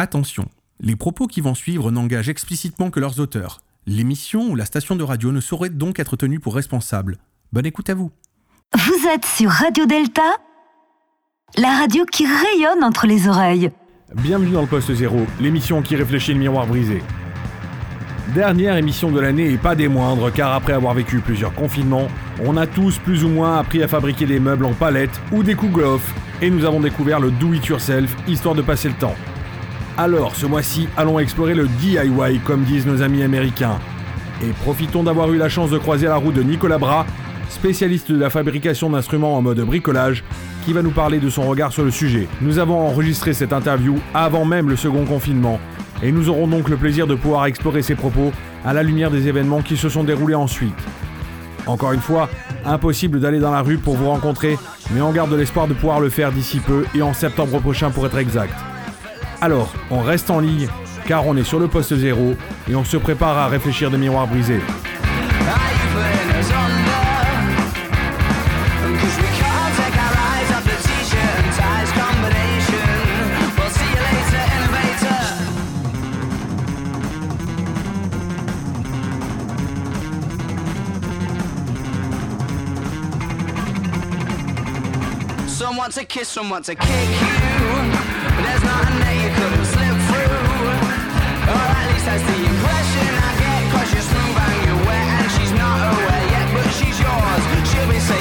Attention, les propos qui vont suivre n'engagent explicitement que leurs auteurs. L'émission ou la station de radio ne saurait donc être tenue pour responsable. Bonne écoute à vous. Vous êtes sur Radio Delta, la radio qui rayonne entre les oreilles. Bienvenue dans le Poste Zéro, l'émission qui réfléchit le miroir brisé. Dernière émission de l'année et pas des moindres, car après avoir vécu plusieurs confinements, on a tous plus ou moins appris à fabriquer des meubles en palette ou des cougloffs, et nous avons découvert le do-it-yourself, histoire de passer le temps. Alors, ce mois-ci, allons explorer le DIY, comme disent nos amis américains. Et profitons d'avoir eu la chance de croiser la roue de Nicolas Bras, spécialiste de la fabrication d'instruments en mode bricolage, qui va nous parler de son regard sur le sujet. Nous avons enregistré cette interview avant même le second confinement, et nous aurons donc le plaisir de pouvoir explorer ses propos à la lumière des événements qui se sont déroulés ensuite. Encore une fois, impossible d'aller dans la rue pour vous rencontrer, mais on garde l'espoir de pouvoir le faire d'ici peu et en septembre prochain pour être exact. Alors, on reste en ligne, car on est sur le poste zéro et on se prépare à réfléchir des miroirs brisés. Want to kiss, some want to kick you. But there's nothing that you couldn't slip through. Or at least that's the impression I get. Cause you're smooth and you're wet, and she's not aware yet, but she's yours. She'll be saying,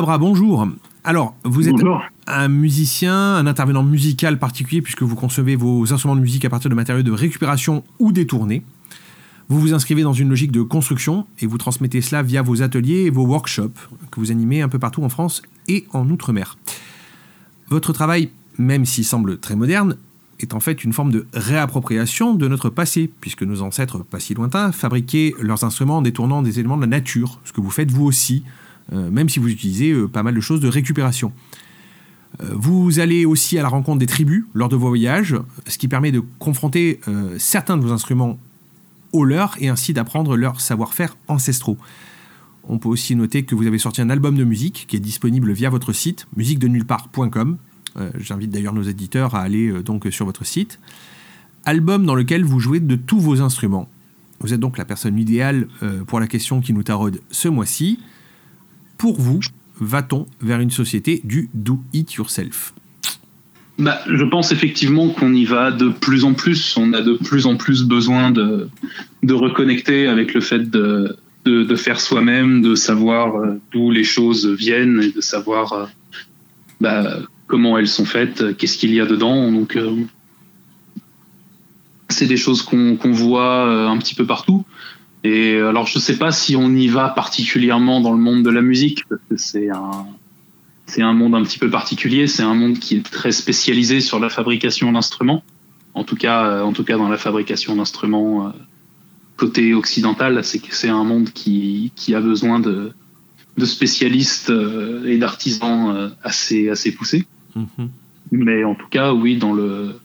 Bonjour. Alors, vous êtes Bonjour. un musicien, un intervenant musical particulier puisque vous concevez vos instruments de musique à partir de matériaux de récupération ou détournés. Vous vous inscrivez dans une logique de construction et vous transmettez cela via vos ateliers et vos workshops que vous animez un peu partout en France et en Outre-mer. Votre travail, même s'il semble très moderne, est en fait une forme de réappropriation de notre passé, puisque nos ancêtres, pas si lointains, fabriquaient leurs instruments en détournant des éléments de la nature, ce que vous faites vous aussi, même si vous utilisez euh, pas mal de choses de récupération. Euh, Vous allez aussi à la rencontre des tribus lors de vos voyages, ce qui permet de confronter euh, certains de vos instruments aux leurs et ainsi d'apprendre leur savoir-faire ancestraux. On peut aussi noter que vous avez sorti un album de musique qui est disponible via votre site musiquedenullepart.com. Euh, J'invite d'ailleurs nos éditeurs à aller euh, donc sur votre site. Album dans lequel vous jouez de tous vos instruments. Vous êtes donc la personne idéale euh, pour la question qui nous taraude ce mois-ci. Pour vous, va-t-on vers une société du do it yourself? Bah, je pense effectivement qu'on y va de plus en plus. On a de plus en plus besoin de, reconnecter avec le fait de, faire soi-même, de savoir euh, d'où les choses viennent et de savoir euh, bah, comment elles sont faites, qu'est-ce qu'il y a dedans. Donc, euh, c'est des choses qu'on voit un petit peu partout. Et alors, je sais pas si on y va particulièrement dans le monde de la musique, parce que c'est un, c'est un monde un petit peu particulier. C'est un monde qui est très spécialisé sur la fabrication d'instruments. En tout cas, euh, en tout cas dans la fabrication d'instruments euh, côté occidental, c'est que c'est un monde qui, qui a besoin de, de spécialistes euh, et d'artisans assez assez poussés. Mhm. Mais en tout cas, oui, dans le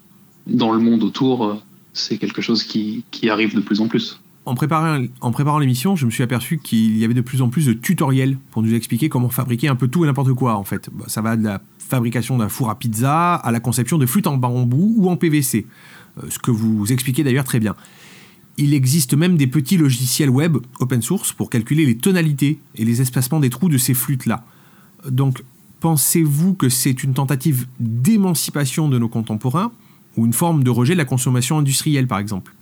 dans le monde autour, c'est quelque chose qui, qui arrive de plus en plus. En préparant, l'émission, je me suis aperçu qu'il y avait de plus en plus de tutoriels pour nous expliquer comment fabriquer un peu tout et n'importe quoi en fait. Bah, ça va de la fabrication d'un four à pizza à la conception de flûtes en bambou ou en PVC. Euh, ce que vous expliquez d'ailleurs très bien. Il existe même des petits logiciels web open source pour calculer les tonalités et les espacements des trous de ces flûtes-là. Donc, pensez-vous que c'est une tentative d'émancipation de nos contemporains ou une forme de rejet de la consommation industrielle, par exemple?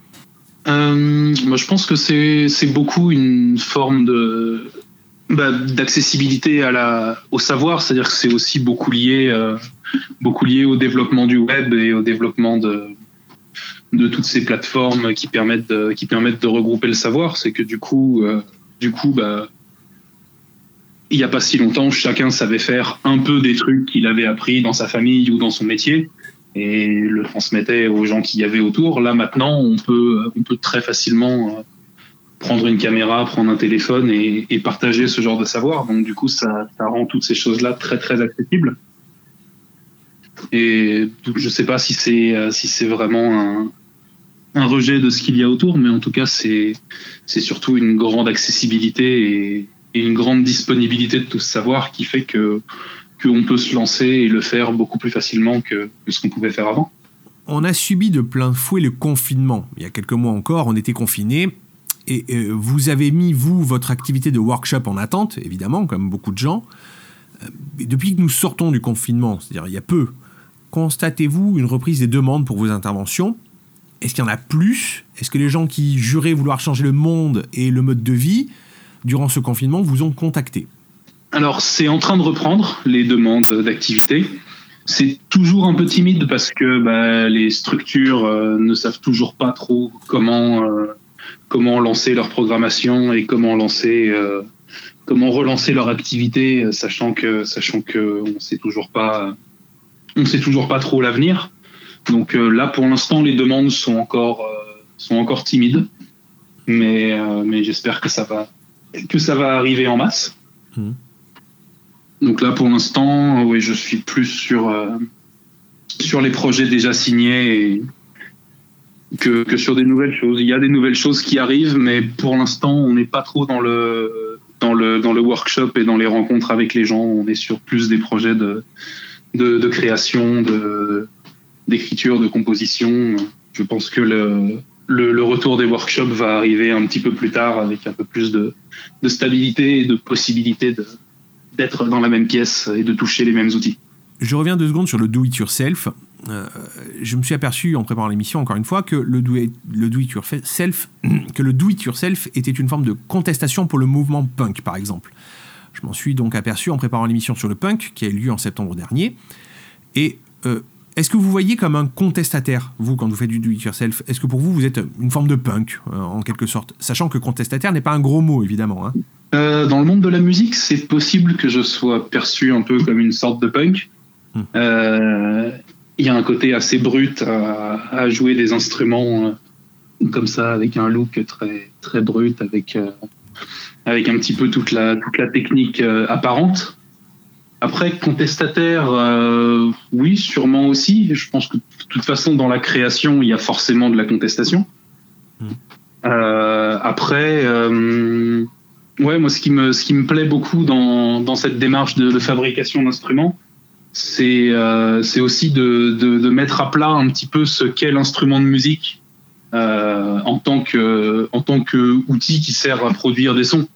Euh, moi, je pense que c'est beaucoup une forme bah, d'accessibilité au savoir, c'est-à-dire que c'est aussi beaucoup lié euh, beaucoup lié au développement du web et au développement de toutes ces plateformes qui permettent de, qui permettent de regrouper le savoir. C'est que du coup euh, du coup bah il n'y a pas si longtemps, chacun savait faire un peu des trucs qu'il avait appris dans sa famille ou dans son métier et le transmettait aux gens qui y avaient autour. Là maintenant, on peut, très facilement euh, prendre une caméra, prendre un téléphone et, partager ce genre de savoir. Donc du coup, ça, rend toutes ces choses-là très très accessibles. Et je sais pas si c'est euh, vraiment un, rejet de ce qu'il y a autour, mais en tout cas, c'est c'est surtout une grande accessibilité et, et une grande disponibilité de tout ce savoir qui fait que qu'on peut se lancer et le faire beaucoup plus facilement que, ce qu'on pouvait faire avant. On a subi de plein fouet le confinement. Il y a quelques mois encore, on était confinés. Et euh, vous avez mis, vous, votre activité de workshop en attente, évidemment, comme beaucoup de gens. Euh, depuis que nous sortons du confinement, c'est-à-dire il y a peu, constatez-vous une reprise des demandes pour vos interventions? Est-ce qu'il y en a plus? Est-ce que les gens qui juraient vouloir changer le monde et le mode de vie durant ce confinement vous ont contacté? Alors, c'est en train de reprendre les demandes d'activité. C'est toujours un peu timide parce que bah, les structures euh, ne savent toujours pas trop comment euh, comment lancer leur programmation et comment lancer euh, comment relancer leur activité, sachant que sachant que on sait toujours pas on sait toujours pas trop l'avenir. Donc là, pour l'instant, les demandes sont encore sont encore timides, mais mais j'espère que ça va que ça va arriver en masse. Mhm. Donc là, pour l'instant, oui, je suis plus sur euh, sur les projets déjà signés que, que sur des nouvelles choses. Il y a des nouvelles choses qui arrivent, mais pour l'instant, on n'est pas trop dans le dans le dans le workshop et dans les rencontres avec les gens. On est sur plus des projets de de, de création, de d'écriture, de composition. Je pense que le, le le retour des workshops va arriver un petit peu plus tard avec un peu plus de de stabilité et de possibilité de d'être dans la même pièce et de toucher les mêmes outils. Je reviens deux secondes sur le do it yourself. Euh, je me suis aperçu en préparant l'émission encore une fois que le do it, le do it yourself que le do it yourself était une forme de contestation pour le mouvement punk par exemple. Je m'en suis donc aperçu en préparant l'émission sur le punk qui a eu lieu en septembre dernier. Et euh, est-ce que vous voyez comme un contestataire, vous, quand vous faites du do it yourself Est-ce que pour vous, vous êtes une forme de punk, euh, en quelque sorte Sachant que contestataire n'est pas un gros mot, évidemment. hein. Euh, dans le monde de la musique, c'est possible que je sois perçu un peu comme une sorte de punk. Hmm. Euh, Il y a un côté assez brut à, à jouer des instruments euh, comme ça, avec un look très très brut, avec avec un petit peu toute la toute la technique apparente. Après, contestataire, euh, oui, sûrement aussi. Je pense que de toute façon, dans la création, il y a forcément de la contestation. Hmm. Euh, après, euh, ouais, moi, ce qui me, ce qui me plaît beaucoup dans, dans cette démarche de, de fabrication d'instruments, c'est, c'est aussi de, de, de mettre à plat un petit peu ce qu'est l'instrument de musique en tant que, en tant que outil qui sert à produire des sons.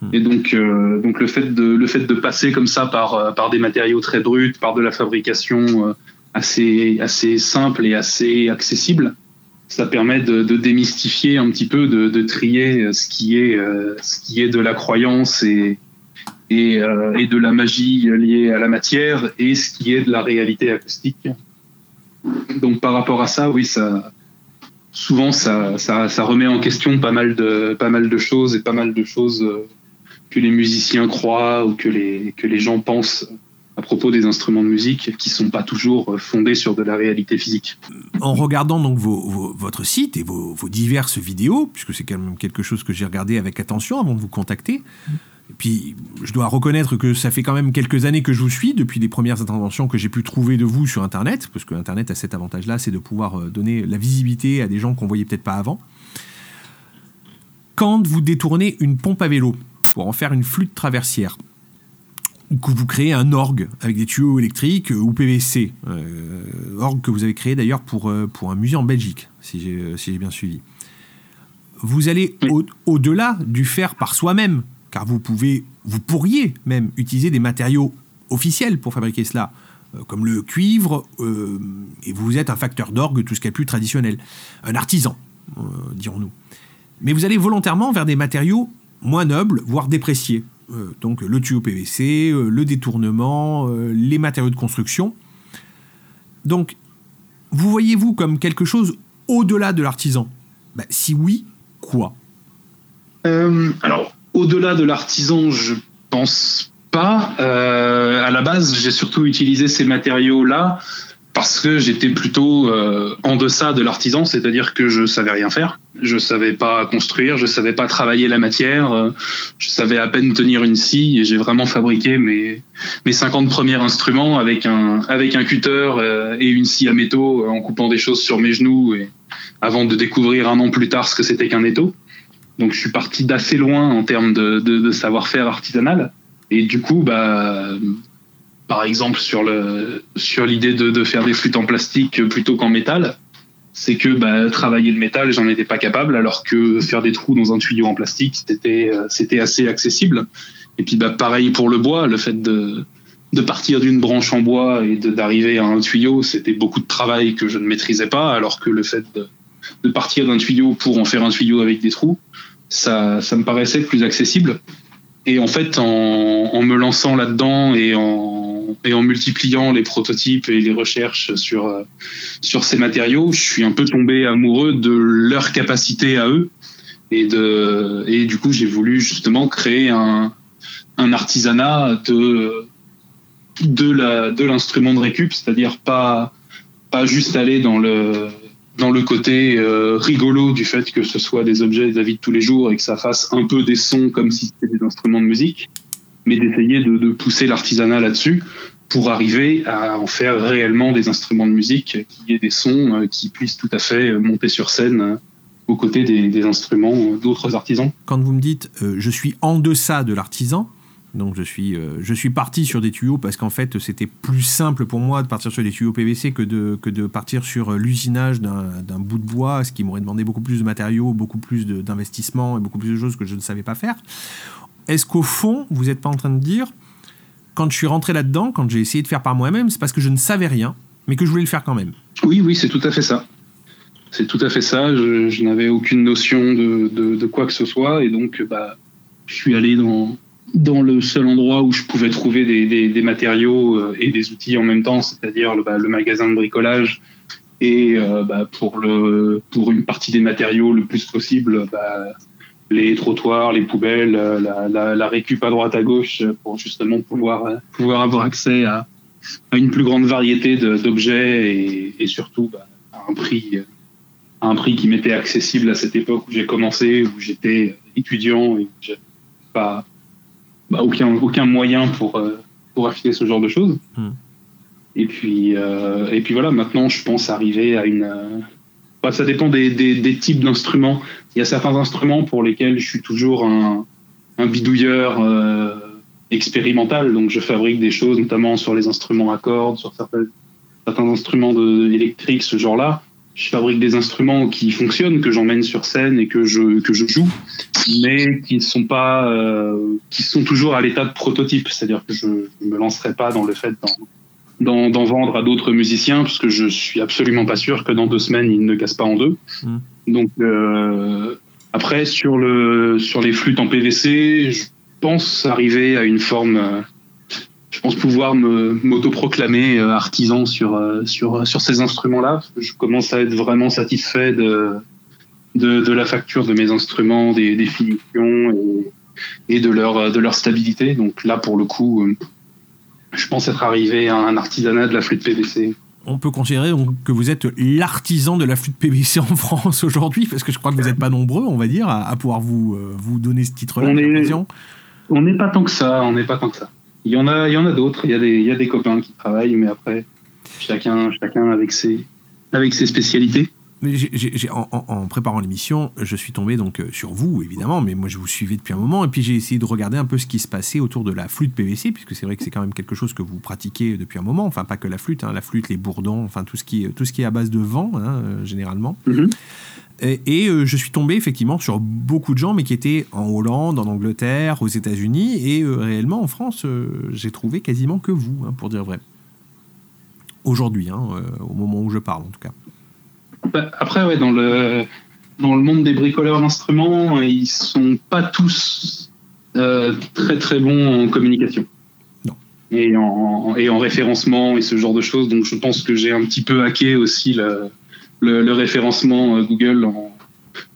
Hmm. Et donc, euh, donc le fait de, le fait de passer comme ça par, euh, par des matériaux très bruts, par de la fabrication euh, assez, assez simple et assez accessible, ça permet de, démystifier un petit peu, de, trier ce qui est, ce qui est de la croyance et, et, et de la magie liée à la matière et ce qui est de la réalité acoustique. Donc par rapport à ça, oui, ça, souvent ça, ça, ça remet en question pas mal de, pas mal de choses et pas mal de choses que les musiciens croient ou que les, que les gens pensent à propos des instruments de musique qui sont pas toujours euh, fondés sur de la réalité physique. en regardant donc votre site et vos, diverses vidéos, puisque c'est quand même quelque chose que j'ai regardé avec attention avant de vous contacter. Et puis, je dois reconnaître que ça fait quand même quelques années que je vous suis, depuis les premières interventions que j'ai pu trouver de vous sur Internet, parce que Internet a cet avantage-là, c'est de pouvoir euh, donner la visibilité à des gens qu'on voyait peut-être pas avant. quand vous détournez une pompe à vélo pour en faire une flûte traversière, ou que vous créez un orgue avec des tuyaux électriques euh, ou PVC, euh, orgue que vous avez créé d'ailleurs pour, euh, pour un musée en Belgique, si j'ai si bien suivi. Vous allez au- au-delà du faire par soi-même, car vous pouvez, vous pourriez même utiliser des matériaux officiels pour fabriquer cela, euh, comme le cuivre, euh, et vous êtes un facteur d'orgue, tout ce qui est plus traditionnel, un artisan, dirons-nous. Mais vous allez volontairement vers des matériaux moins nobles, voire dépréciés. Euh, donc le tuyau PVC, euh, le détournement, euh, les matériaux de construction. Donc, vous voyez-vous comme quelque chose au-delà de l'artisan? Bah, Si oui, quoi? Alors, au-delà de l'artisan, je pense pas. À la base, j'ai surtout utilisé ces matériaux-là parce que j'étais plutôt euh, en deçà de l'artisan, c'est-à-dire que je savais rien faire, je savais pas construire, je savais pas travailler la matière, euh, je savais à peine tenir une scie et j'ai vraiment fabriqué mes mes 50 premiers instruments avec un avec un cutter euh, et une scie à métaux en coupant des choses sur mes genoux et avant de découvrir un an plus tard ce que c'était qu'un étau. Donc je suis parti d'assez loin en termes de, de savoir-faire artisanal. Et du coup, bah, par exemple sur le sur l'idée de, de faire des flûtes en plastique plutôt qu'en métal, c'est que bah, travailler le métal, j'en étais pas capable, alors que faire des trous dans un tuyau en plastique, c'était euh, c'était assez accessible. Et puis bah, pareil pour le bois, le fait de de partir d'une branche en bois et d'arriver à un tuyau, c'était beaucoup de travail que je ne maîtrisais pas, alors que le fait de, de partir d'un tuyau pour en faire un tuyau avec des trous, ça, ça me paraissait plus accessible. Et en fait, en, en me lançant là-dedans et en, et en multipliant les prototypes et les recherches sur, euh, sur ces matériaux, je suis un peu tombé amoureux de leur capacité à eux. Et, de, et du coup, j'ai voulu justement créer un, un artisanat de, de la de l'instrument de récup, c'est-à-dire pas pas juste aller dans le dans le côté euh, rigolo du fait que ce soit des objets de la vie de tous les jours et que ça fasse un peu des sons comme si c'était des instruments de musique, mais d'essayer de, pousser l'artisanat là-dessus pour arriver à en faire réellement des instruments de musique qui aient des sons euh, qui puissent tout à fait euh, monter sur scène euh, aux côtés des, instruments d'autres artisans. Quand vous me dites je suis en deçà de l'artisan, donc je suis, je suis parti sur des tuyaux parce qu'en fait c'était plus simple pour moi de partir sur des tuyaux PVC que de, que de partir sur l'usinage d'un bout de bois, ce qui m'aurait demandé beaucoup plus de matériaux, beaucoup plus d'investissement et beaucoup plus de choses que je ne savais pas faire. Est-ce qu'au fond, vous n'êtes pas en train de dire, quand je suis rentré là-dedans, quand j'ai essayé de faire par moi-même, c'est parce que je ne savais rien, mais que je voulais le faire quand même Oui, oui, c'est tout à fait ça. C'est tout à fait ça. Je, n'avais aucune notion de, quoi que ce soit et donc bah, je suis allé dans, dans le seul endroit où je pouvais trouver des, matériaux euh, et des outils en même temps, c'est-à-dire le, bah, magasin de bricolage. Et euh, bah, pour, pour une partie des matériaux le plus possible, les trottoirs, les poubelles, euh, la, la, la récup à droite à gauche pour justement pouvoir, euh, pouvoir avoir accès à, à une plus grande variété d'objets et, et surtout bah, à un prix euh, à un prix qui m'était accessible à cette époque où j'ai commencé, où j'étais étudiant et où j'avais pas bah, aucun aucun moyen pour euh, pour acheter ce genre de choses. Hmm. Et puis euh, et puis voilà, maintenant je pense arriver à une euh, bah, ça dépend des, des, des types d'instruments. Il y a certains instruments pour lesquels je suis toujours un, bidouilleur euh, expérimental, donc je fabrique des choses notamment sur les instruments à cordes, sur certains, instruments électriques, ce genre-là. Je fabrique des instruments qui fonctionnent, que j'emmène sur scène et que je, joue, mais euh, qui sont toujours à l'état de prototype. C'est-à-dire que je ne me lancerai pas dans le fait d'en, vendre à d'autres musiciens, parce que je suis absolument pas sûr que dans deux semaines, ils ne cassent pas en deux. Mm. Donc, euh, après, sur, le, sur les flûtes en PVC, je pense arriver à une forme. euh, je pense pouvoir me m'autoproclamer euh, artisan sur sur sur ces instruments-là. Je commence à être vraiment satisfait de de, la facture de mes instruments, des, finitions et, et de leur de leur stabilité. Donc là, pour le coup, je pense être arrivé à un artisanat de la flûte PVC. On peut considérer donc que vous êtes l'artisan de la flûte PVC en France aujourd'hui, parce que je crois que vous n'êtes pas nombreux, on va dire, à, à pouvoir vous, euh, vous donner ce titre-là. On n'est pas tant que ça, on n'est pas tant que ça. Il y en a, il y en a d'autres. Il y a des, il y a des copains qui travaillent, mais après, chacun, chacun avec ses, avec ses spécialités. En, préparant l'émission, je suis tombé donc euh, sur vous, évidemment, mais moi je vous suivais depuis un moment, et puis j'ai essayé de regarder un peu ce qui se passait autour de la flûte PVC, puisque c'est vrai que c'est quand même quelque chose que vous pratiquez depuis un moment, enfin pas que la flûte, hein, la flûte, les bourdons, enfin tout ce qui est, tout ce qui est à base de vent, hein, euh, généralement. Mhm. Et, et, euh, je suis tombé effectivement sur beaucoup de gens, mais qui étaient en Hollande, en Angleterre, aux États-Unis, et euh, réellement en France, j'ai trouvé quasiment que vous, hein, pour dire vrai. Aujourd'hui, au moment où je parle en tout cas. Bah, Après, ouais, dans le, dans le monde des bricoleurs d'instruments, ils sont pas tous euh, très très bons en communication. Non. Et en, et en référencement et ce genre de choses. Donc je pense que j'ai un petit peu hacké aussi le, le, le référencement euh, Google en,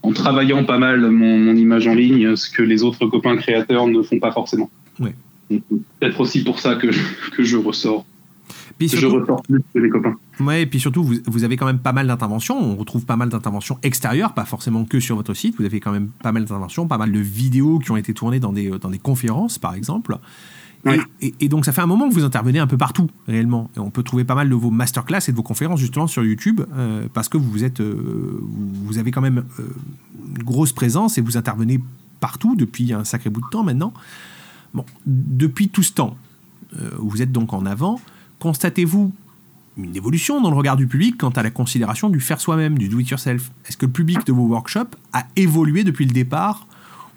en travaillant pas mal mon, mon image en ligne, ce que les autres copains créateurs ne font pas forcément. Donc, Peut-être aussi pour ça que, que je ressors. Puis Je ressors plus que les copains. Ouais, et puis surtout, vous, vous avez quand même pas mal d'interventions. On retrouve pas mal d'interventions extérieures, pas forcément que sur votre site. Vous avez quand même pas mal d'interventions, pas mal de vidéos qui ont été tournées dans des, dans des conférences, par exemple. Et- Ouais. Et, et donc, ça fait un moment que vous intervenez un peu partout, réellement. Et on peut trouver pas mal de vos masterclass et de vos conférences, justement, sur YouTube, euh, parce que vous, êtes, euh, vous avez quand même euh, une grosse présence et vous intervenez partout depuis un sacré bout de temps maintenant. Bon, depuis tout ce temps, euh, vous êtes donc en avant, constatez-vous une évolution dans le regard du public quant à la considération du faire soi-même, du do-it-yourself? Est-ce que le public de vos workshops a évolué depuis le départ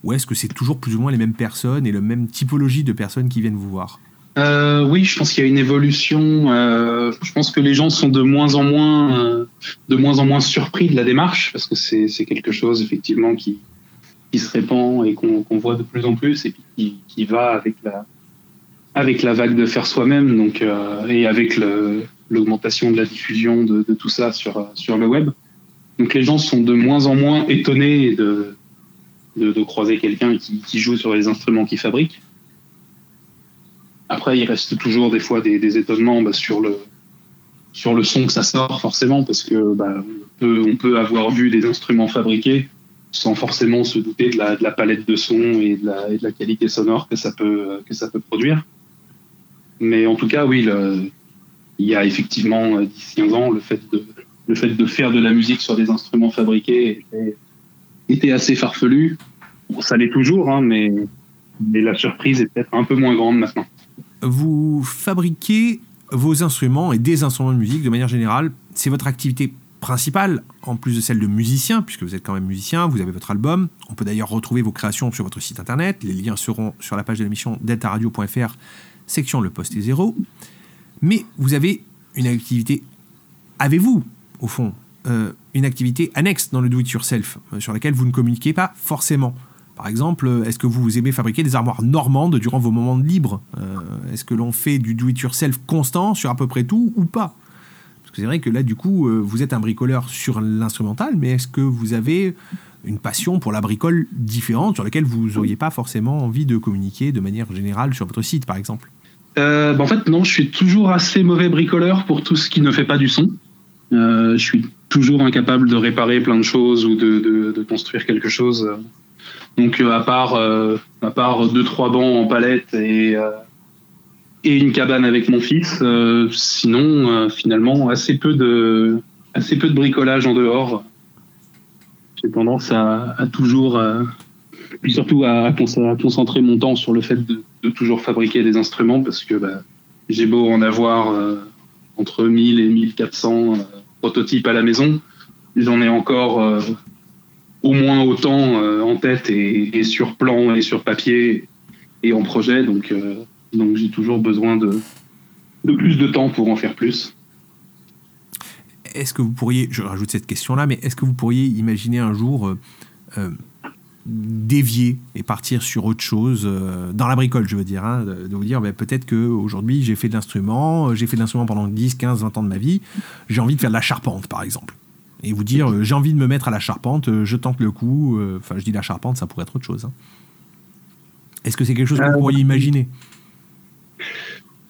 ou est-ce que c'est toujours plus ou moins les mêmes personnes et la même typologie de personnes qui viennent vous voir? Euh, oui, je pense qu'il y a une évolution. euh, je pense que les gens sont de moins en moins, euh, de moins en moins surpris de la démarche parce que c'est quelque chose effectivement qui qui se répand et qu'on qu'on voit de plus en plus et puis qui, qui va avec la avec la vague de faire soi-même donc euh, et avec l'augmentation de la diffusion de, tout ça sur le web. Donc les gens sont de moins en moins étonnés de croiser quelqu'un qui, joue sur les instruments qu'il fabrique. Après, il reste toujours des fois des, étonnements bah, sur le son que ça sort forcément parce que bah, on, peut, avoir vu des instruments fabriqués sans forcément se douter de la, palette de son et de la, qualité sonore que ça peut produire. Mais en tout cas, oui, il y a effectivement euh, 10-15 ans, le fait de le fait de faire de la musique sur des instruments fabriqués était, était assez farfelu. Bon, ça l'est toujours, hein, mais mais la surprise est peut-être un peu moins grande maintenant. Vous fabriquez vos instruments et des instruments de musique de manière générale. C'est votre activité principale, en plus de celle de musicien, puisque vous êtes quand même musicien, vous avez votre album. On peut d'ailleurs retrouver vos créations sur votre site internet. Les liens seront sur la page de l'émission deltaradio.fr, section Le Poste est zéro. Mais vous avez une activité, avez-vous, au fond, euh, une activité annexe dans le do-it-yourself, euh, sur laquelle vous ne communiquez pas forcément? Par exemple, euh, est-ce que vous aimez fabriquer des armoires normandes durant vos moments de libre? Euh, Est-ce que l'on fait du do-it-yourself constant sur à peu près tout ou pas? Parce que c'est vrai que là, du coup, vous êtes un bricoleur sur l'instrumental, mais est-ce que vous avez une passion pour la bricole différente sur laquelle vous n'auriez pas forcément envie de communiquer de manière générale sur votre site, par exemple Euh, bah, en fait, non, je suis toujours assez mauvais bricoleur pour tout ce qui ne fait pas du son. Euh, je suis toujours incapable de réparer plein de choses ou de, de, de construire quelque chose. Donc, euh, à part euh, à part deux trois bancs en palette et et une cabane avec mon fils, sinon finalement assez peu de assez peu de bricolage en dehors. Tendance à, toujours euh, puis surtout à, à con- à concentrer mon temps sur le fait de, toujours fabriquer des instruments parce que bah, j'ai beau en avoir euh, entre 1000 et 1400 euh, prototypes à la maison, j'en ai encore au moins autant en tête et, sur plan et sur papier et en projet, donc, j'ai toujours besoin de plus de temps pour en faire plus. Est-ce que vous pourriez, je rajoute cette question-là, mais est-ce que vous pourriez imaginer un jour euh, euh, dévier et partir sur autre chose, euh, dans la bricole, je veux dire, hein, de, de vous dire ben, peut-être qu'aujourd'hui j'ai fait de l'instrument, j'ai fait de l'instrument pendant 10, 15, 20 ans de ma vie, j'ai envie de faire de la charpente par exemple. Et vous dire euh, j'ai envie de me mettre à la charpente, je tente le coup, enfin je dis la charpente, ça pourrait être autre chose. hein. Est-ce que c'est quelque chose que vous pourriez imaginer?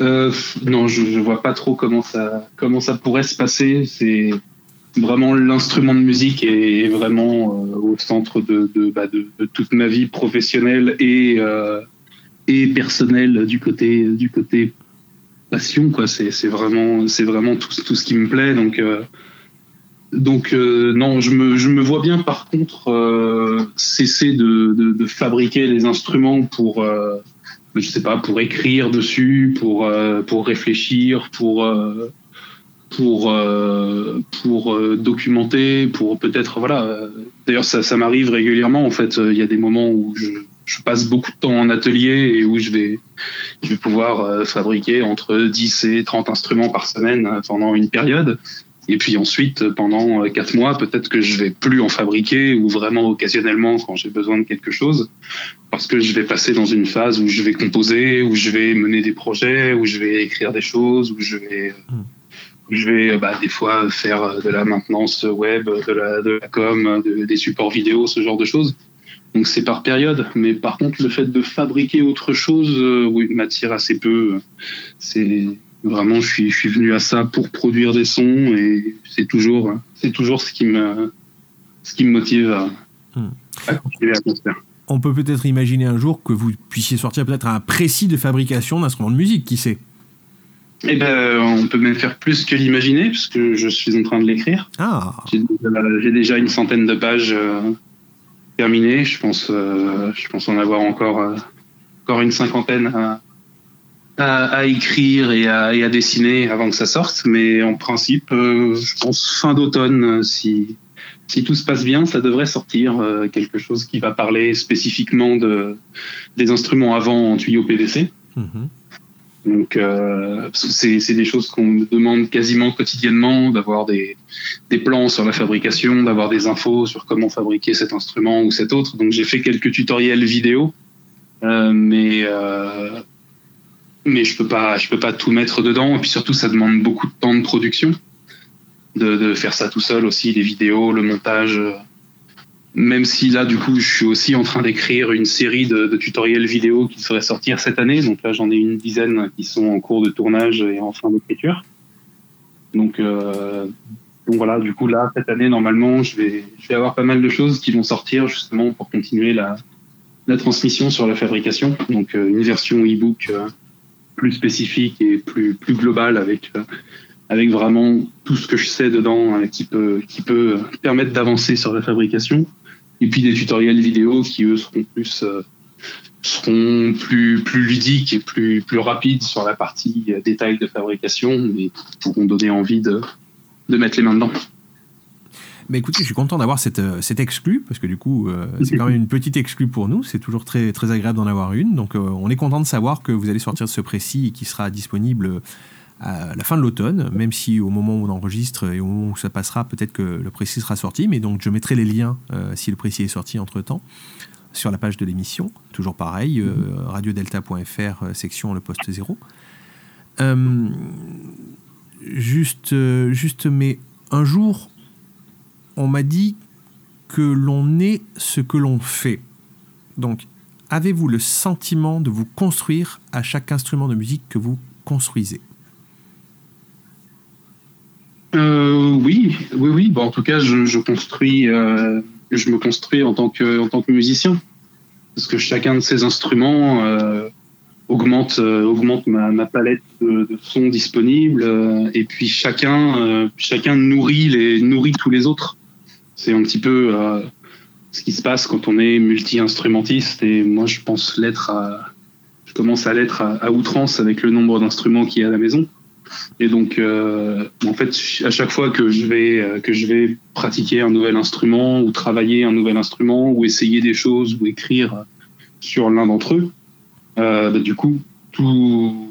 Euh, non, je, je vois pas trop comment ça comment ça pourrait se passer. C'est vraiment l'instrument de musique est vraiment euh, au centre bah, de toute ma vie professionnelle et euh, et personnelle du côté du côté passion quoi. C'est c'est vraiment c'est vraiment tout tout ce qui me plaît. Donc donc non, je me, je me vois bien par contre cesser de, fabriquer les instruments pour, je sais pas, pour écrire dessus, pour, euh, pour réfléchir, pour, euh, pour, euh, pour documenter, pour peut-être voilà. D'ailleurs, ça, ça m'arrive régulièrement en fait. Il y a des moments où je, je passe beaucoup de temps en atelier et où je vais, je vais pouvoir fabriquer entre 10 et 30 instruments par semaine pendant une période. Et puis ensuite, euh, pendant euh, quatre mois, peut-être que je vais plus en fabriquer ou vraiment occasionnellement quand j'ai besoin de quelque chose, parce que je vais passer dans une phase où je vais composer, où je vais mener des projets, où je vais écrire des choses, où je vais, euh, où je vais bah, des fois faire de la maintenance web, de la, de la com, de- des supports vidéo, ce genre de choses. Donc c'est par période. Mais par contre, le fait de fabriquer autre chose, euh, oui, m'attire assez peu. C'est vraiment, je suis, je suis venu à ça pour produire des sons et c'est toujours, c'est toujours ce qui me, ce qui me motive à, Hmm. à continuer à construire. On peut peut-être imaginer un jour que vous puissiez sortir peut-être un précis de fabrication d'instruments de musique, qui sait? Eh ben, on peut même faire plus que l'imaginer puisque je suis en train de l'écrire. Ah, J'ai déjà, j'ai déjà une centaine de pages euh, terminées. Je pense, euh, je pense en avoir encore, euh, encore une cinquantaine à, à, à écrire et à, et à dessiner avant que ça sorte. Mais en principe, euh, je pense fin d'automne, euh, si, si tout se passe bien, ça devrait sortir euh, quelque chose qui va parler spécifiquement de, des instruments avant en tuyau PVC. mhm. Donc, euh, c'est des choses qu'on me demande quasiment quotidiennement, d'avoir des, des plans sur la fabrication, d'avoir des infos sur comment fabriquer cet instrument ou cet autre. Donc, j'ai fait quelques tutoriels vidéo, euh, mais euh, mais je peux pas, je peux pas tout mettre dedans. Et puis surtout, ça demande beaucoup de temps de production, de, faire ça tout seul aussi, les vidéos, le montage. Même si là, du coup, je suis aussi en train d'écrire une série de, de tutoriels vidéo qui devraient sortir cette année. Donc là, j'en ai une dizaine qui sont en cours de tournage et en fin d'écriture. Donc, euh, donc voilà, du coup, là, cette année, normalement, je vais, je vais avoir pas mal de choses qui vont sortir justement pour continuer la, la transmission sur la fabrication. Donc, euh, une version e-book euh, plus spécifique et plus, plus globale avec, avec vraiment tout ce que je sais dedans euh, qui peut, qui peut permettre d'avancer sur la fabrication. Et puis des tutoriels vidéo qui, eux, seront plus, euh, seront plus, plus ludiques et plus, plus rapides sur la partie euh, détail de fabrication, qui pourront donner envie de, de mettre les mains dedans. Mais écoutez, je suis content d'avoir cette, euh, cette exclue, parce que du coup, euh, c'est quand même une petite exclue pour nous. C'est toujours très, très agréable d'en avoir une. Donc, euh, on est content de savoir que vous allez sortir ce précis qui sera disponible à la fin de l'automne, même si au moment où on enregistre et au moment où ça passera, peut-être que le précis sera sorti. Mais donc, je mettrai les liens si le précis est sorti entre temps sur la page de l'émission. Toujours pareil, radiodelta.fr, section le poste 0. Euh, juste, juste, mais un jour, on m'a dit que l'on est ce que l'on fait. Donc, avez-vous le sentiment de vous construire à chaque instrument de musique que vous construisez? Euh, oui, oui, oui. En tout cas, je, construis, euh, je me construis en tant que, en tant que musicien, parce que chacun de ces instruments euh, augmente, ma, palette de, sons disponibles, et puis chacun, chacun nourrit les, nourrit tous les autres. C'est un petit peu euh, ce qui se passe quand on est multi-instrumentiste, et moi, je pense l'être à, je commence à l'être à, outrance avec le nombre d'instruments qu'il y a à la maison. Et donc, euh, en fait, à chaque fois que je vais euh, que je vais pratiquer un nouvel instrument ou travailler un nouvel instrument ou essayer des choses ou écrire sur l'un d'entre eux, bah, du coup, tout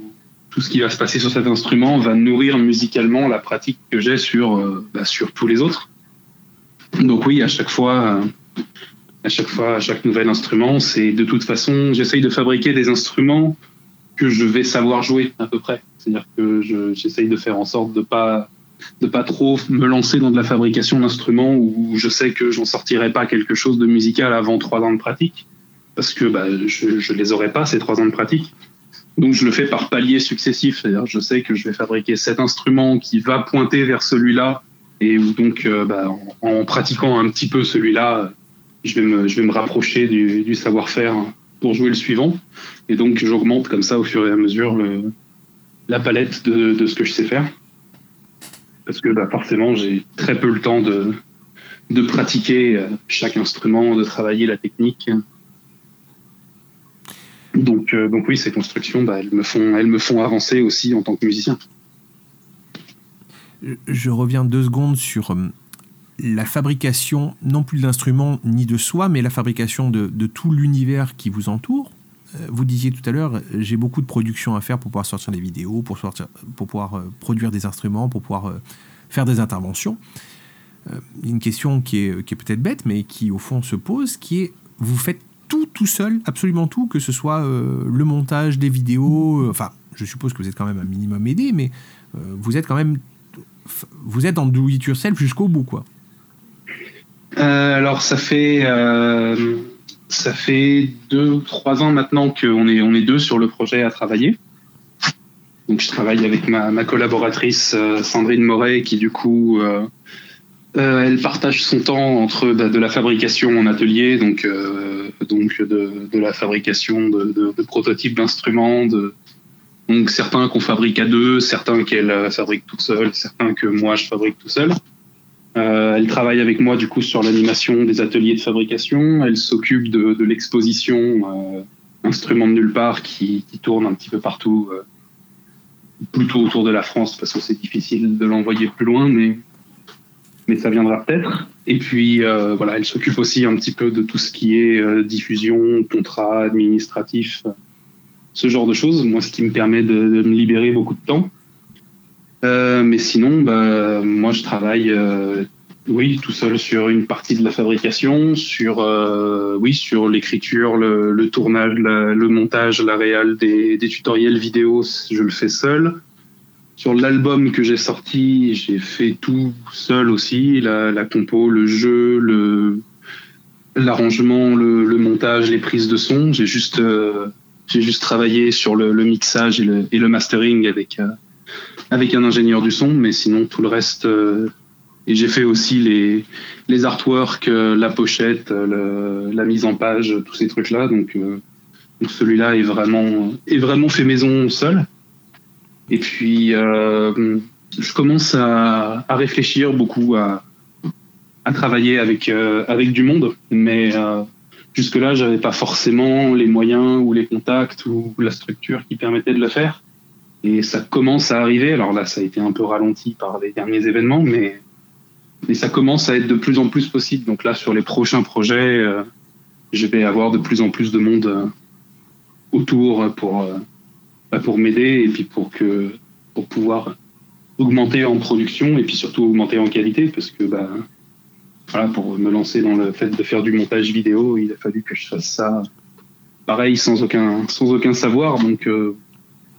tout ce qui va se passer sur cet instrument va nourrir musicalement la pratique que j'ai sur bah, sur tous les autres. Donc oui, à chaque fois, à chaque fois, à chaque nouvel instrument, c'est de toute façon, j'essaye de fabriquer des instruments que je vais savoir jouer à peu près. C'est-à-dire que je- j'essaye de faire en sorte de pas de pas trop me lancer dans de la fabrication d'instruments où je sais que j'en sortirai pas quelque chose de musical avant trois ans de pratique parce que bah, je, je les aurai pas ces trois ans de pratique. Donc je le fais par paliers successifs. C'est-à-dire je sais que je vais fabriquer cet instrument qui va pointer vers celui-là et donc euh, bah, en, pratiquant un petit peu celui-là, je vais me rapprocher du, savoir-faire pour jouer le suivant. Et donc j'augmente comme ça au fur et à mesure la palette de, ce que je sais faire. parce que bah, forcément j'ai très peu le temps de, pratiquer euh, chaque instrument, de travailler la technique. Donc, euh, oui, ces constructions, bah, elles me font avancer aussi en tant que musicien. Je reviens deux secondes sur euh, la fabrication, non plus de l'instrument ni de soi, mais la fabrication de, tout l'univers qui vous entoure. Euh, Vous disiez tout à l'heure, j'ai beaucoup de production à faire pour pouvoir sortir des vidéos, pour, sortir, pour pouvoir euh, produire des instruments, pour pouvoir faire des interventions. Une question qui est, peut-être bête, mais qui au fond se pose, qui est, vous faites tout tout seul, absolument tout, que ce soit le montage des vidéos, enfin, je suppose que vous êtes quand même un minimum aidé, mais vous êtes quand même, vous êtes dans do it yourself jusqu'au bout, quoi. Euh, alors ça fait euh, ça fait deux ou trois ans maintenant qu'on est on est deux sur le projet à travailler. Donc je travaille avec ma, ma collaboratrice euh, Sandrine Moret qui du coup euh, elle partage son temps entre bah, de la fabrication en atelier donc donc de, de la fabrication de, de prototypes d'instruments de donc certains qu'on fabrique à deux, certains qu'elle euh, fabrique toute seule, certains que moi je fabrique tout seul. Euh, elle travaille avec moi du coup sur l'animation des ateliers de fabrication. Elle s'occupe de, l'exposition euh, de nulle part qui, tourne un petit peu partout, euh, plutôt autour de la France parce que c'est difficile de l'envoyer plus loin, mais mais ça viendra peut-être. Et puis euh, voilà, elle s'occupe aussi un petit peu de tout ce qui est diffusion, contrat administratif, ce genre de choses. Moi, ce qui me permet de, me libérer beaucoup de temps. Euh, mais sinon, bah, moi, je travaille, euh, oui, tout seul sur une partie de la fabrication, sur, euh, oui, sur l'écriture, le, tournage, le montage, la réal des, tutoriels vidéo, je le fais seul. Sur l'album que j'ai sorti, j'ai fait tout seul aussi, la, compo, le jeu, le l'arrangement, le, le montage, les prises de son. J'ai juste, j'ai juste travaillé sur le, mixage et le, mastering avec euh, avec un ingénieur du son, mais sinon tout le reste. euh, et j'ai fait aussi les, les artworks, euh, la pochette, la mise en page, tous ces trucs-là. Donc, celui-là est vraiment, est vraiment fait maison seul. Et puis, je commence à, à réfléchir beaucoup, à, à travailler avec, avec du monde. Mais jusque-là, j'avais pas forcément les moyens ou les contacts ou la structure qui permettait de le faire. Et ça commence à arriver. Alors là, ça a été un peu ralenti par les derniers événements, mais, mais ça commence à être de plus en plus possible. Donc là, sur les prochains projets, euh, je vais avoir de plus en plus de monde euh, autour pour, euh, bah, pour m'aider et puis pour, que, pour pouvoir augmenter en production et puis surtout augmenter en qualité parce que bah, voilà, pour me lancer dans le fait de faire du montage vidéo, il a fallu que je fasse ça pareil sans aucun, sans aucun savoir. Donc euh,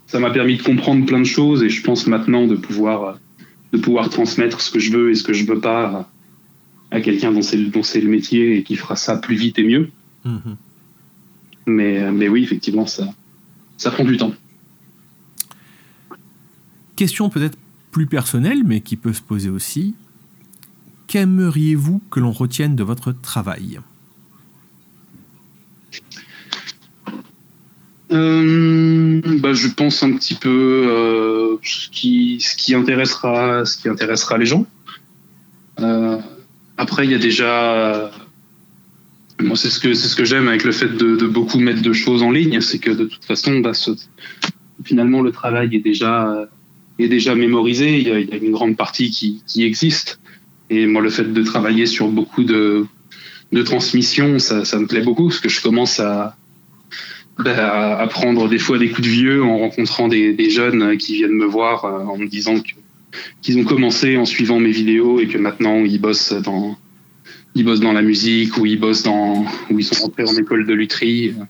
ça m'a permis de comprendre plein de choses et je pense maintenant de pouvoir de pouvoir transmettre ce que je veux et ce que je veux pas à, à quelqu'un dont c'est le, dont c'est le métier et qui fera ça plus vite et mieux. Mhm. Mais, mais oui, effectivement, ça, ça prend du temps. Question peut-être plus personnelle, mais qui peut se poser aussi. Qu'aimeriez-vous que l'on retienne de votre travail? Euh, bah, je pense un petit peu euh, ce qui intéressera les gens. Euh, après, il y a déjà c'est ce que j'aime avec le fait de, beaucoup mettre de choses en ligne, c'est que de toute façon, bah, finalement le travail est déjà mémorisé. Il y a, une grande partie qui existe. Et moi, le fait de travailler sur beaucoup de de transmission, ça, ça me plaît beaucoup parce que je commence à bah, à prendre des fois des coups de vieux en rencontrant des, jeunes qui viennent me voir euh, en me disant que qu'ils ont commencé en suivant mes vidéos et que maintenant ils bossent dans ils bossent dans la musique ou ils bossent dans ils sont rentrés en école de lutherie euh,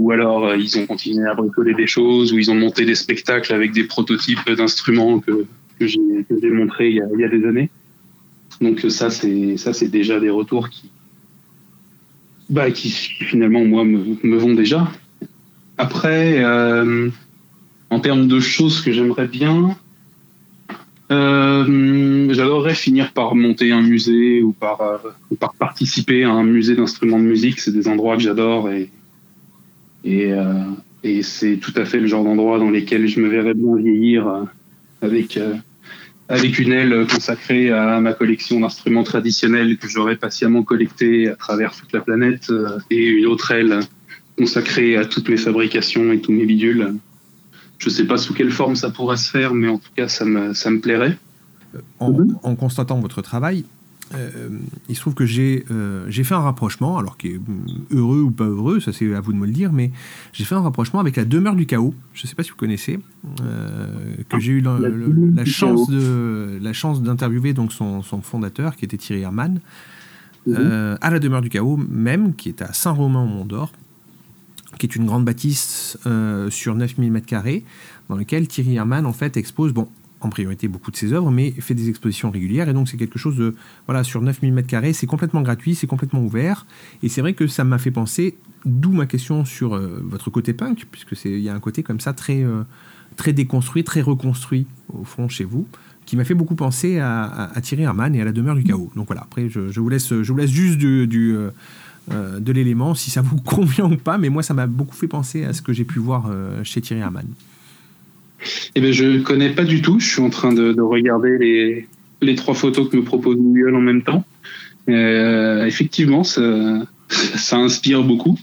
ou alors euh, ils ont continué à bricoler des choses ou ils ont monté des spectacles avec des prototypes d'instruments que que j'ai que j'ai montré il y a, il y a des années donc ça c'est ça c'est déjà des retours qui bah qui finalement moi me, me vont déjà après, euh, en termes de choses que j'aimerais bien, euh, j'adorerais finir par monter un musée ou par, euh, ou par participer à un musée d'instruments de musique. C'est des endroits que j'adore et, et, c'est tout à fait le genre d'endroit dans lesquels je me verrais bien vieillir avec, avec une aile consacrée à ma collection d'instruments traditionnels que j'aurais patiemment collectés à travers toute la planète euh, et une autre aile consacrée à toutes mes fabrications et tous mes bidules. Je sais pas sous quelle forme ça pourra se faire, mais en tout cas, ça me, ça me plairait. En, en constatant votre travail, euh, il se trouve que j'ai euh, fait un rapprochement, alors qui est heureux ou pas heureux, ça c'est à vous de me le dire, mais j'ai fait un rapprochement avec la demeure du chaos. Je ne sais pas si vous connaissez, euh, que j'ai eu la, chance de la chance d'interviewer donc son, son fondateur, qui était Thierry Herman, euh, à la demeure du chaos même, qui est à Saint-Romain-au-Mont-d'Or, qui est une grande bâtisse euh, sur 9000 m2, dans lequel Thierry Herman en fait expose, bon, en priorité beaucoup de ses œuvres, mais fait des expositions régulières, et donc c'est quelque chose de, voilà, sur 9000 m2, c'est complètement gratuit, c'est complètement ouvert, et c'est vrai que ça m'a fait penser, d'où ma question sur euh, votre côté punk, puisque c'est- il y a un côté comme ça très, euh, très déconstruit, très reconstruit, au fond, chez vous, qui m'a fait beaucoup penser à, Thierry Herman et à la demeure du chaos. Donc voilà, après, je, vous, laisse, je vous laisse juste du, euh, de l'élément, si ça vous convient ou pas, mais moi, ça m'a beaucoup fait penser à ce que j'ai pu voir chez Thierry Herman. Eh ben, je connais pas du tout. Je suis en train de, de regarder les, trois photos que me propose Google en même temps. Euh, effectivement, ça, ça inspire beaucoup.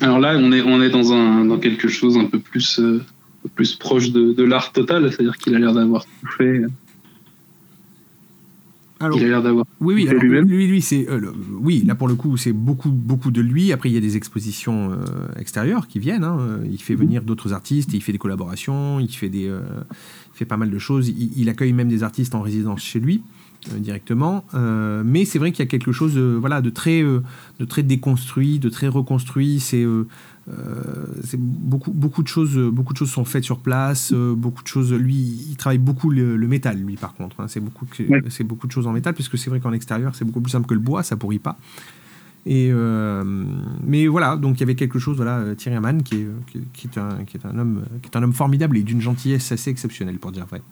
Alors là, on est, dans, quelque chose un peu plus, euh, plus proche de, de l'art total, c'est-à-dire qu'il a l'air d'avoir tout fait. Alors, Il a l'air d'avoir. Oui, oui, alors, lui, lui, c'est, euh, oui, là pour le coup, c'est beaucoup, beaucoup de lui. Après, il y a des expositions euh, extérieures qui viennent. hein. Il fait venir d'autres artistes, il fait des collaborations, il fait des, euh, il fait pas mal de choses. Il, il accueille même des artistes en résidence chez lui directement. Mais c'est vrai qu'il y a quelque chose, de, voilà, de très, de très déconstruit, de très reconstruit. C'est, c'est beaucoup, beaucoup de choses, beaucoup de choses sont faites sur place. euh, beaucoup de choses. Lui, il travaille beaucoup le, le métal, lui, par contre. hein. C'est beaucoup, que- Ouais. c'est beaucoup de choses en métal, puisque c'est vrai qu'en extérieur, c'est beaucoup plus simple que le bois, ça pourrit pas. Et euh, mais voilà, donc il y avait quelque chose, voilà, euh, Thierry Herman, qui est, qui, qui est un, qui est un homme, qui est un homme formidable et d'une gentillesse assez exceptionnelle, pour dire vrai.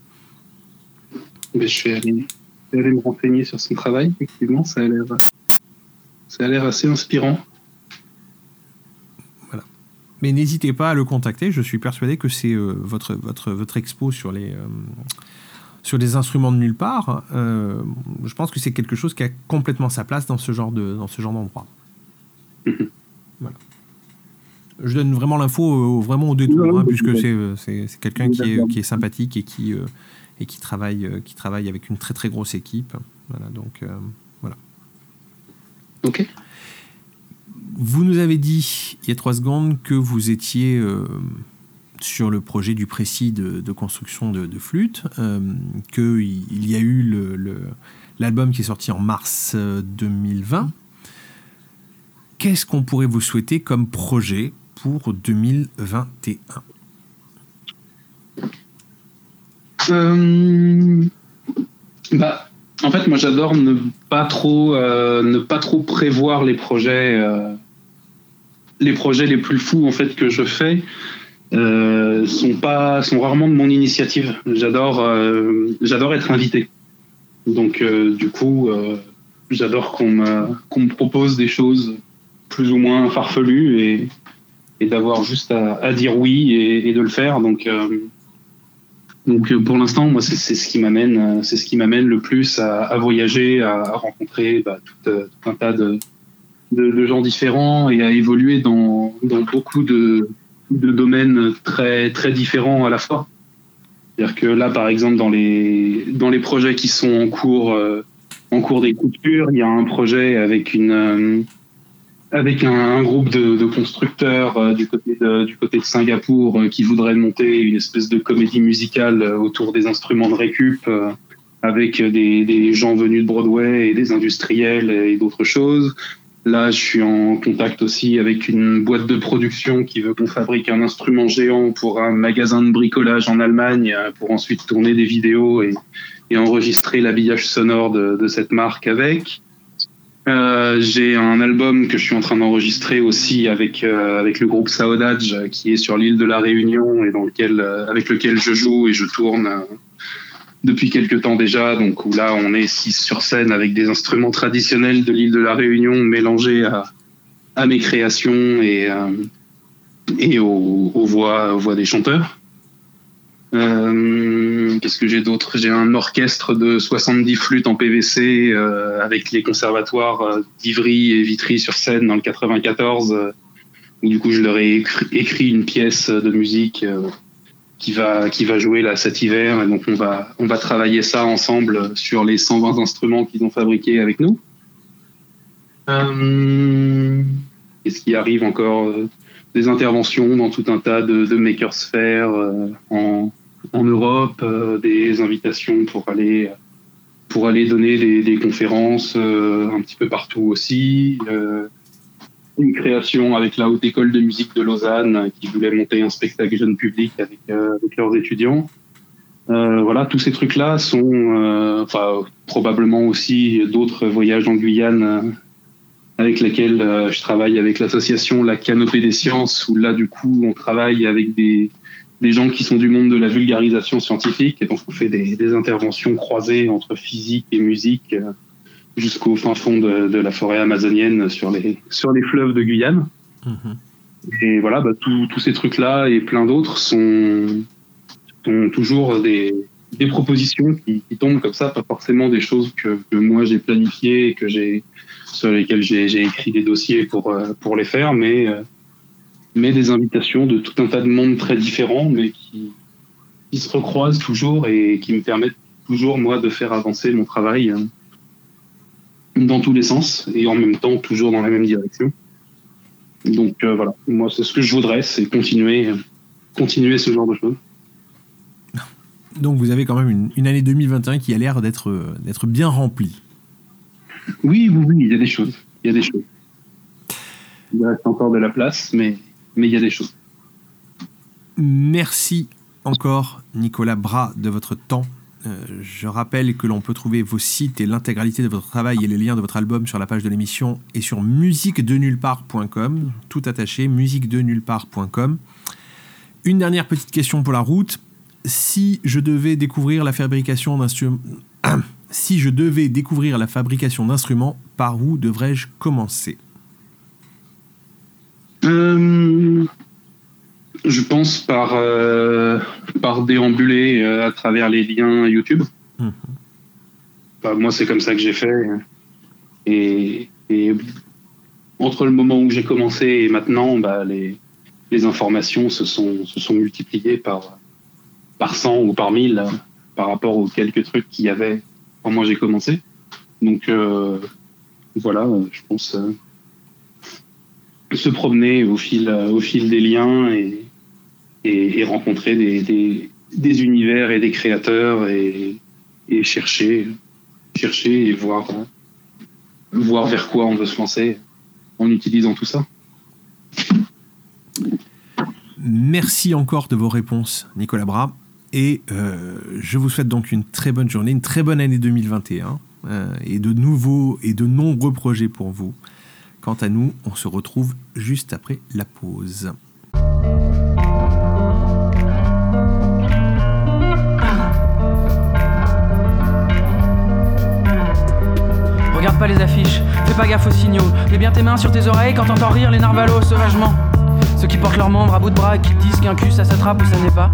Mais je vais aller, me renseigner sur son travail. Effectivement, ça a l'air, ça a l'air assez inspirant. Mais n'hésitez pas à le contacter. Je suis persuadé que c'est euh, votre, votre, votre expo sur les, euh, sur les instruments de nulle part. Euh, je pense que c'est quelque chose qui a complètement sa place dans ce genre de dans ce genre d'endroit. voilà. Je donne vraiment l'info vraiment au détour, hein, puisque c'est quelqu'un qui est, qui est sympathique et qui et qui travaille qui travaille avec une très très grosse équipe. Voilà donc. euh, Ok. Vous nous avez dit il y a trois secondes que vous étiez euh, sur le projet du précis de, construction de, flûte, euh, qu'il il y a eu l'album qui est sorti en mars euh, 2020. Qu'est-ce qu'on pourrait vous souhaiter comme projet pour 2021 Euh, bah, en fait, moi, j'adore ne pas trop, euh, ne pas trop prévoir les projets, euh, les projets les plus fous en fait que je fais. Euh, sont rarement de mon initiative. J'adore, j'adore être invité. Donc, du coup, j'adore qu'on me, qu'on propose des choses plus ou moins farfelues et, d'avoir juste à, dire oui et, de le faire. Donc, donc euh, pour l'instant, moi, c'est ce qui m'amène, euh, c'est ce qui m'amène le plus à, voyager, à, rencontrer bah, tout, euh, tout un tas de, de, gens différents et à évoluer dans, dans beaucoup de, de domaines très très différents à la fois. C'est-à-dire que là, par exemple, dans les dans les projets qui sont en cours en cours d'écriture, il y a un projet avec une avec un, un groupe de, de constructeurs euh, du côté de, du côté de Singapour euh, qui voudraient monter une espèce de comédie musicale euh, autour des instruments de récup euh, avec des, des gens venus de Broadway et des industriels et d'autres choses. Là, je suis en contact aussi avec une boîte de production qui veut qu'on fabrique un instrument géant pour un magasin de bricolage en Allemagne euh, pour ensuite tourner des vidéos et, et enregistrer l'habillage sonore de, de cette marque avec. Euh, j'ai un album que je suis en train d'enregistrer aussi avec euh, avec le groupe Saodaj euh, qui est sur l'île de la Réunion et dans lequel euh, avec lequel je joue et je tourne depuis quelque temps déjà. Donc où là on est six sur scène avec des instruments traditionnels de l'île de la Réunion mélangés à à mes créations et et aux, voix des chanteurs. Qu'est-ce que j'ai d'autre? J'ai un orchestre de 70 flûtes en PVC euh, avec les conservatoires euh, d'Ivry et Vitry sur scène dans le 94. euh, où du coup, je leur ai écrit, une pièce de musique euh, qui va qui va jouer là cet hiver. Et donc on va on va travailler ça ensemble sur les 120 instruments qu'ils ont fabriqués avec nous. Euh, Qu'est-ce qui arrive encore euh, Des interventions dans tout un tas de, de makersphères euh, en en Europe, euh, des invitations pour aller pour aller donner des, conférences euh, un petit peu partout aussi. euh, une création avec la Haute École de musique de Lausanne qui voulait monter un spectacle jeune public avec, euh, avec leurs étudiants. Voilà, tous ces trucs-là sont, enfin, probablement aussi d'autres voyages en Guyane avec lesquels je travaille avec l'association La Canopée des Sciences, où là, du coup, on travaille avec des, des gens qui sont du monde de la vulgarisation scientifique, et donc on fait des, des interventions croisées entre physique et musique euh, jusqu'au fin fond de, de la forêt amazonienne sur les, sur les fleuves de Guyane. Mhm. Et voilà, bah, tous ces trucs-là et plein d'autres sont, sont toujours des, des propositions qui, qui tombent comme ça, pas forcément des choses que, que moi j'ai planifiées et que j'ai sur lesquelles j'ai j'ai écrit des dossiers pour, euh, pour les faire, mais, euh, mais des invitations de tout un tas de mondes très différents, mais qui, qui se recroisent toujours et qui me permettent toujours, moi, de faire avancer mon travail euh, dans tous les sens et en même temps toujours dans la même direction. Donc euh, voilà, moi c'est ce que je voudrais, c'est continuer, continuer ce genre de choses. Donc vous avez quand même une, une année 2021 qui a l'air d'être d'être bien remplie. Oui, oui, oui, il y a des choses, il y a des choses. Il reste encore de la place, mais mais il y a des choses. Merci encore Nicolas Bras de votre temps. Euh, je rappelle que l'on peut trouver vos sites et l'intégralité de votre travail et les liens de votre album sur la page de l'émission et sur musiquedenullepart.com, tout attaché, musiquedenullepart.com. Une dernière petite question pour la route. Si je devais découvrir la fabrication d'instruments, si je devais découvrir la fabrication d'instruments, par où devrais-je commencer? Euh, je pense par euh, par déambuler euh, à travers les liens YouTube. Mhm. Bah, moi, c'est comme ça que j'ai fait. Et, et entre le moment où j'ai commencé et maintenant, bah, les, les informations se sont, se sont multipliées par, par 100 ou par 1000 euh, par rapport aux quelques trucs qu'il y avait quand moi j'ai commencé. Donc euh, voilà, je pense euh, se promener au fil, au fil des liens et, et, rencontrer des, des, univers et des créateurs et, et chercher, chercher et voir, voir vers quoi on veut se lancer en utilisant tout ça. Merci encore de vos réponses, Nicolas Bras. Et euh, je vous souhaite donc une très bonne journée, une très bonne année 2021 euh, et de nouveaux et de nombreux projets pour vous. Quant à nous, on se retrouve juste après la pause. Regarde pas les affiches, fais pas gaffe aux signaux. Mets bien tes mains sur tes oreilles quand t'entends rire les narvalos sauvagement. Ceux qui portent leurs membres à bout de bras et qui disent qu'un cul ça s'attrape ou ça n'est pas.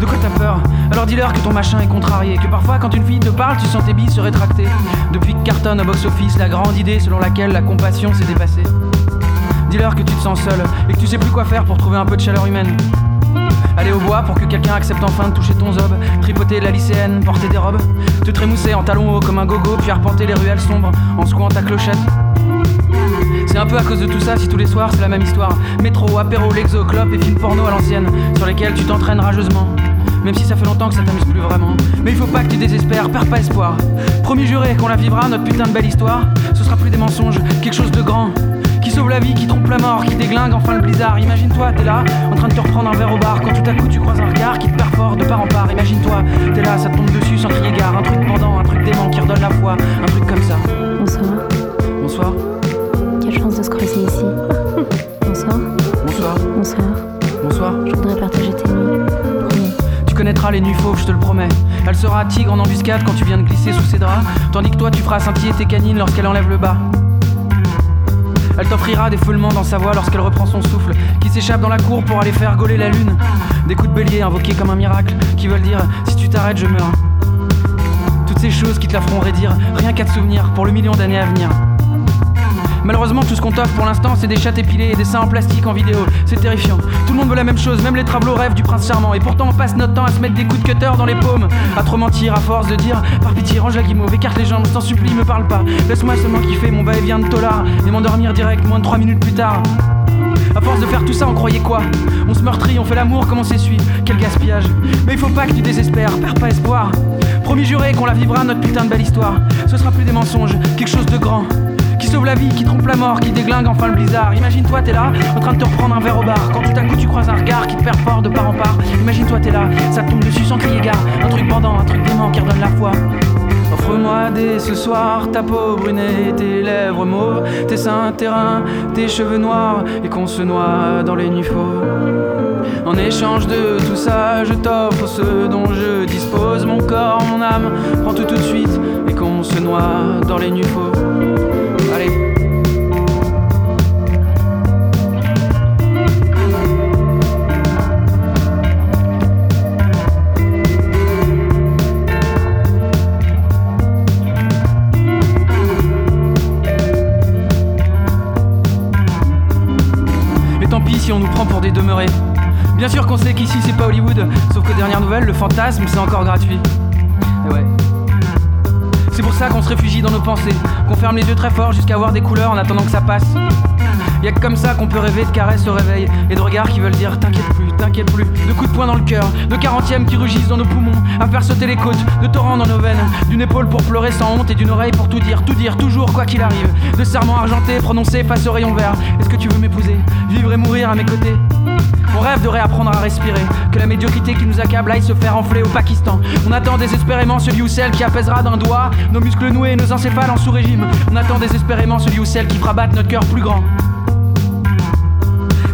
De quoi t'as peur Alors dis-leur que ton machin est contrarié. Que parfois quand une fille te parle, tu sens tes billes se rétracter. Depuis que cartonne au box-office la grande idée selon laquelle la compassion s'est dépassée. Dis-leur que tu te sens seul et que tu sais plus quoi faire pour trouver un peu de chaleur humaine. Aller au bois pour que quelqu'un accepte enfin de toucher ton zob. Tripoter la lycéenne, porter des robes. Te trémousser en talons hauts comme un gogo, puis arpenter les ruelles sombres en secouant ta clochette. C'est un peu à cause de tout ça si tous les soirs c'est la même histoire. Métro, apéro, l'exo, clope et films porno à l'ancienne, sur lesquels tu t'entraînes rageusement. Même si ça fait longtemps que ça t'amuse plus vraiment. Mais il faut pas que tu désespères, perds pas espoir. Promis juré qu'on la vivra, notre putain de belle histoire. Ce sera plus des mensonges, quelque chose de grand. Qui sauve la vie, qui trompe la mort, qui déglingue enfin le blizzard. Imagine-toi, t'es là, en train de te reprendre un verre au bar. Quand tout à coup tu croises un regard qui te perd fort de part en part. Imagine-toi, t'es là, ça te tombe dessus sans crier gare. Un truc pendant, un truc dément qui redonne la foi. Un truc comme ça. Bonsoir. Bonsoir, Quelle chance de se croiser ici. Bonsoir. bonsoir, Bonsoir. bonsoir. Je voudrais partager tes nuits. Connaîtras les nuits fauves, je te le promets. Elle sera tigre en embuscade quand tu viens de glisser sous ses draps, tandis que toi tu feras scintiller tes canines lorsqu'elle enlève le bas. Elle t'offrira des foulements dans sa voix lorsqu'elle reprend son souffle. Qui sait s'échappent dans la cour pour aller faire gauler la lune. Des coups de bélier invoqués comme un miracle, qui veulent dire si tu t'arrêtes, je meurs. Toutes ces choses qui te la feront raidir, rien qu'à te souvenir pour le million d'années à venir. Malheureusement, tout ce qu'on t'offre pour l'instant, c'est des chattes épilées et des seins en plastique en vidéo. C'est terrifiant. Tout le monde veut la même chose, même les travelots rêvent du prince charmant. Et pourtant, on passe notre temps à se mettre des coups de cutter dans les paumes. À trop mentir, à force de dire Par pitié, range la guimauve, écarte les jambes, je t'en supplie, me parle pas. Laisse-moi seulement kiffer mon va-et-vient de tolard et m'endormir direct, moins de 3 minutes plus tard. À force de faire tout ça, on croyait quoi? On se meurtrit, on fait l'amour comme on s'essuie. Quel gaspillage. Mais il faut pas que tu désespères, perds pas espoir. Promis juré qu'on la vivra, notre putain de belle histoire. Ce sera plus des mensonges, quelque chose de grand. Qui sauve la vie, qui trompe la mort, qui déglingue enfin le blizzard. Imagine-toi, t'es là, en train de te reprendre un verre au bar. Quand tout à coup tu croises un regard qui te perd fort de part en part. Imagine-toi, t'es là, ça te tombe dessus sans crier gare. Un truc bandant, un truc dément qui redonne la foi. Offre-moi dès ce soir ta peau brunée, tes lèvres mauves, tes seins terrains, tes cheveux noirs, et qu'on se noie dans les nuits. En échange de tout ça, je t'offre ce dont je dispose, mon corps, mon âme, prends tout tout de suite, et qu'on se noie dans les nuits. Bien sûr qu'on sait qu'ici c'est pas Hollywood, sauf que dernière nouvelle, le fantasme c'est encore gratuit. Ouais. C'est pour ça qu'on se réfugie dans nos pensées, qu'on ferme les yeux très fort jusqu'à voir des couleurs en attendant que ça passe. Y'a que comme ça qu'on peut rêver de caresses au réveil et de regards qui veulent dire t'inquiète plus, t'inquiète plus, de coups de poing dans le cœur, de quarantièmes qui rugissent dans nos poumons, à faire sauter les côtes, de torrents dans nos veines, d'une épaule pour pleurer sans honte et d'une oreille pour tout dire, tout dire, toujours quoi qu'il arrive, de serments argentés prononcés face au rayon vert. Est-ce que tu veux m'épouser, vivre et mourir à mes côtés on rêve de réapprendre à respirer, que la médiocrité qui nous accable aille se faire enfler au Pakistan. On attend désespérément celui ou celle qui apaisera d'un doigt nos muscles noués et nos encéphales en sous-régime. On attend désespérément celui ou celle qui fera battre notre cœur plus grand.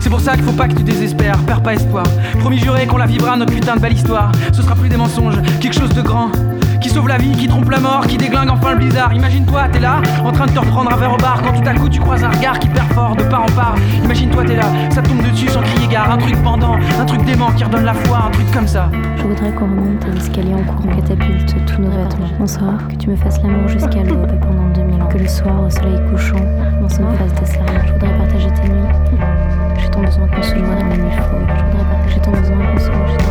C'est pour ça qu'il faut pas que tu désespères, perds pas espoir. Promis juré qu'on la vivra notre putain de belle histoire. Ce sera plus des mensonges, quelque chose de grand. Qui sauve la vie, qui trompe la mort, qui déglingue enfin le blizzard. Imagine-toi, t'es là, en train de te reprendre un verre au bar, quand tout à coup tu croises un regard qui perd fort de part en part. Imagine-toi, t'es là, ça tombe dessus sans crier gare, un truc pendant, un truc dément qui redonne la foi, un truc comme ça. Je voudrais qu'on remonte à l'escalier en courant catapulte tous nos vêtements. Bonsoir, que tu me fasses l'amour jusqu'à l'aube pendant 2000 ans. Que le soir, au soleil couchant, on se fasse des serments. Je voudrais partager tes nuits. J'ai tant besoin qu'on se noie dans les fauves. Je voudrais partager ton besoin qu'on se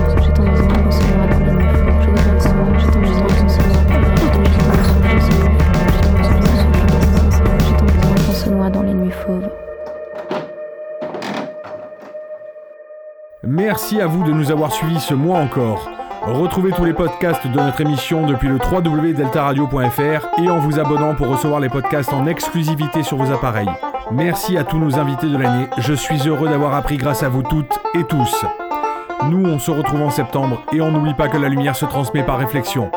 Merci à vous de nous avoir suivis ce mois encore. Retrouvez tous les podcasts de notre émission depuis le www.deltaradio.fr et en vous abonnant pour recevoir les podcasts en exclusivité sur vos appareils. Merci à tous nos invités de l'année. Je suis heureux d'avoir appris grâce à vous toutes et tous. Nous, on se retrouve en septembre et on n'oublie pas que la lumière se transmet par réflexion.